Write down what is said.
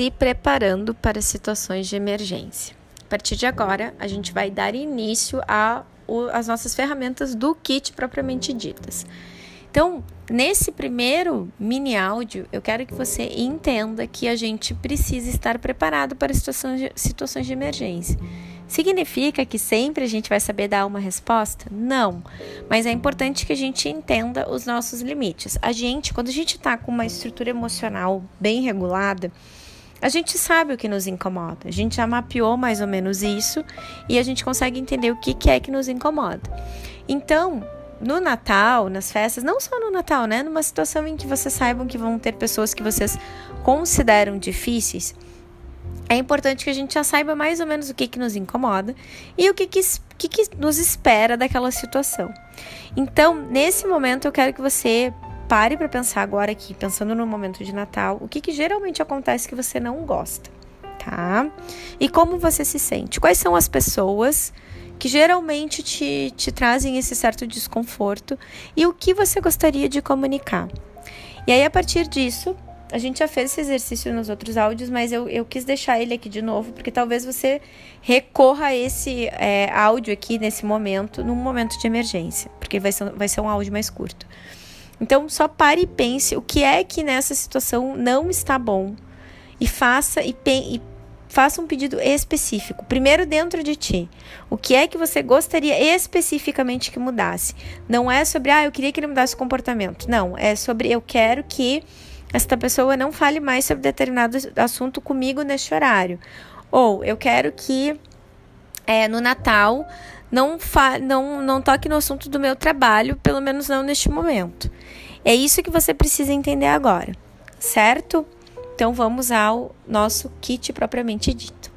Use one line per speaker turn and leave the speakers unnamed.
se preparando para situações de emergência. A partir de agora, a gente vai dar início às nossas ferramentas do kit propriamente ditas. Então, nesse primeiro mini áudio, eu quero que você entenda que a gente precisa estar preparado para situações de, situações de emergência. Significa que sempre a gente vai saber dar uma resposta? Não. Mas é importante que a gente entenda os nossos limites. A gente, quando a gente está com uma estrutura emocional bem regulada, a gente sabe o que nos incomoda. A gente já mapeou mais ou menos isso e a gente consegue entender o que, que é que nos incomoda. Então, no Natal, nas festas, não só no Natal, né? Numa situação em que vocês saibam que vão ter pessoas que vocês consideram difíceis é importante que a gente já saiba mais ou menos o que, que nos incomoda e o que, que, que, que nos espera daquela situação. Então, nesse momento, eu quero que você pare para pensar agora aqui, pensando no momento de Natal, o que, que geralmente acontece que você não gosta, tá? E como você se sente? Quais são as pessoas que geralmente te, te trazem esse certo desconforto e o que você gostaria de comunicar? E aí, a partir disso, a gente já fez esse exercício nos outros áudios, mas eu, eu quis deixar ele aqui de novo, porque talvez você recorra a esse é, áudio aqui nesse momento, num momento de emergência, porque vai ser, vai ser um áudio mais curto. Então, só pare e pense o que é que nessa situação não está bom e faça e, e faça um pedido específico. Primeiro dentro de ti. O que é que você gostaria especificamente que mudasse? Não é sobre, ah, eu queria que ele mudasse o comportamento. Não, é sobre eu quero que esta pessoa não fale mais sobre determinado assunto comigo neste horário. Ou eu quero que é, no Natal não, não, não toque no assunto do meu trabalho, pelo menos não neste momento. É isso que você precisa entender agora, certo? Então vamos ao nosso kit propriamente dito.